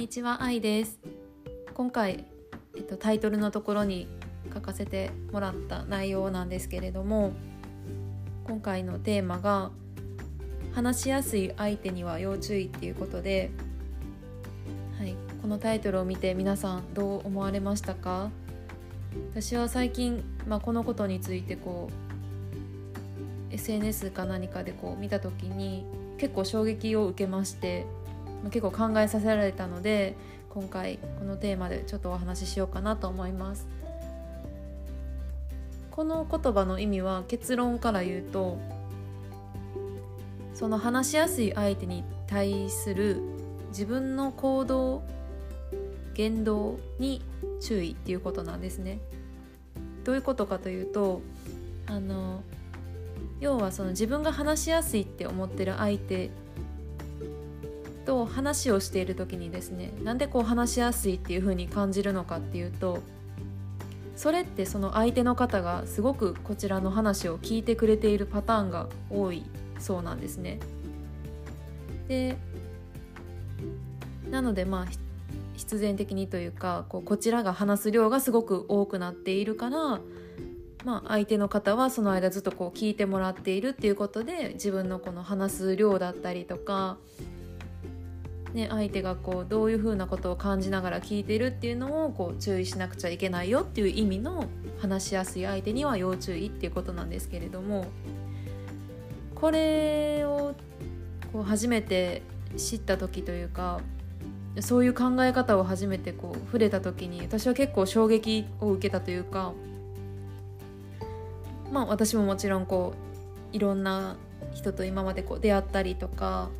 にちは、愛です。今回、えっと、タイトルのところに書かせてもらった内容なんですけれども今回のテーマが「話しやすい相手には要注意」っていうことで、はい、このタイトルを見て皆さんどう思われましたか？私は最近、まあ、このことについてこう SNS か何かでこう見た時に結構衝撃を受けまして結構考えさせられたので今回このテーマでちょっとお話ししようかなと思います。この言葉の意味は結論から言うとその話しやすい相手に対する自分の行動言動に注意っていうことなんですね。どういうことかというとあの要はその自分が話しやすいって思ってる相手と話をしている時にですねなんでこう話しやすいっていう風に感じるのかっていうとそれってその相手の方がすごくこちらの話を聞いてくれているパターンが多いそうなんですね。でなのでまあ必然的にというかこうこちらが話す量がすごく多くなっているからまあ、相手の方はその間ずっとこう聞いてもらっているっていうことで自分のこの話す量だったりとか、ね、相手がこうどういうふうなことを感じながら聞いてるっていうのをこう注意しなくちゃいけないよっていう意味の話しやすい相手には要注意っていうことなんですけれどもこれをこう初めて知った時というかそういう考え方を初めてこう触れた時に私は結構衝撃を受けたというか。まあ私ももちろんこういろんな人と今までこう出会ったりとか、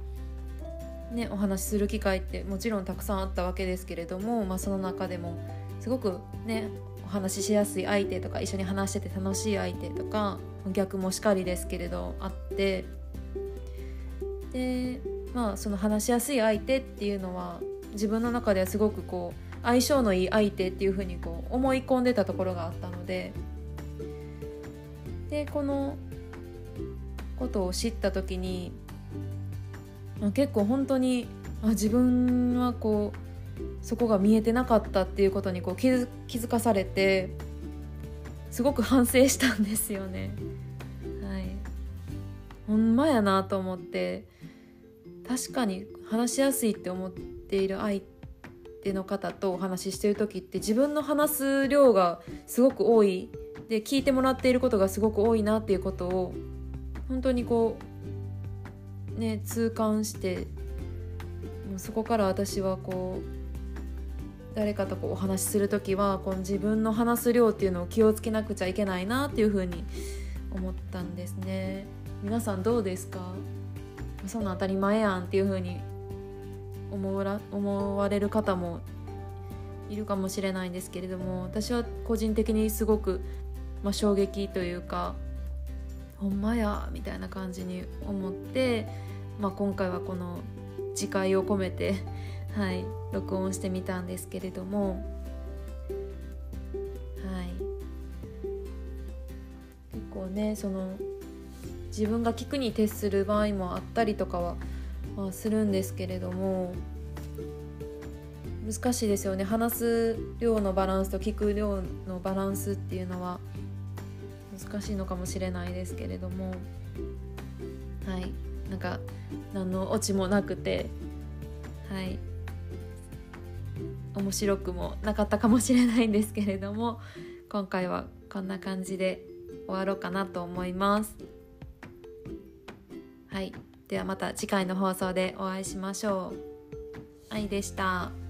ね、お話しする機会ってもちろんたくさんあったわけですけれども、まあ、その中でもすごくねお話ししやすい相手とか一緒に話してて楽しい相手とか逆もしかりですけれどあってでまあその話しやすい相手っていうのは自分の中ではすごくこう相性のいい相手っていうふうにこう思い込んでたところがあったので。でこのことを知った時に結構本当にあ自分はこうそこが見えてなかったっていうことにこう気づ気づかされてすごく反省したんですよね。はい、ほんまやなと思って確かに話しやすいって思っている相手の方とお話ししてる時って自分の話す量がすごく多い。で聞いてもらっていることがすごく多いなっていうことを本当にこうね痛感してもうそこから私はこう誰かとこうお話しする時はこの自分の話す量っていうのを気をつけなくちゃいけないなっていうふうに思ったんですね。皆さんどうですか？そんな当たり前やんっていうふうに思わ思われる方もいるかもしれないんですけれども私は個人的にすごくまあ、衝撃というかほんまやみたいな感じに思って、まあ、今回はこの自戒を込めて、はい、録音してみたんですけれども、はい、結構ねその自分が聞くに徹する場合もあったりとかは、まあ、するんですけれども難しいですよね。話す量のバランスと聞く量のバランスっていうのは難しいのかもしれないですけれどもはい。なんか何のオチもなくてはい。面白くもなかったかもしれないんですけれども今回はこんな感じで終わろうかなと思います。はい。ではまた次回の放送でお会いしましょう。愛でした。